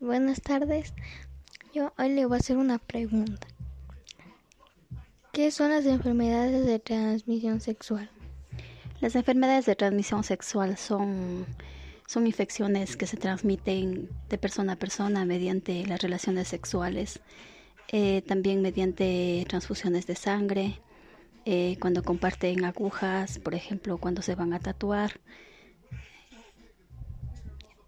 Buenas tardes. Yo hoy le voy a hacer una pregunta. ¿Qué son las enfermedades de transmisión sexual? Las enfermedades de transmisión sexual son, son infecciones que se transmiten de persona a persona mediante las relaciones sexuales, eh, también mediante transfusiones de sangre, eh, cuando comparten agujas, por ejemplo, cuando se van a tatuar.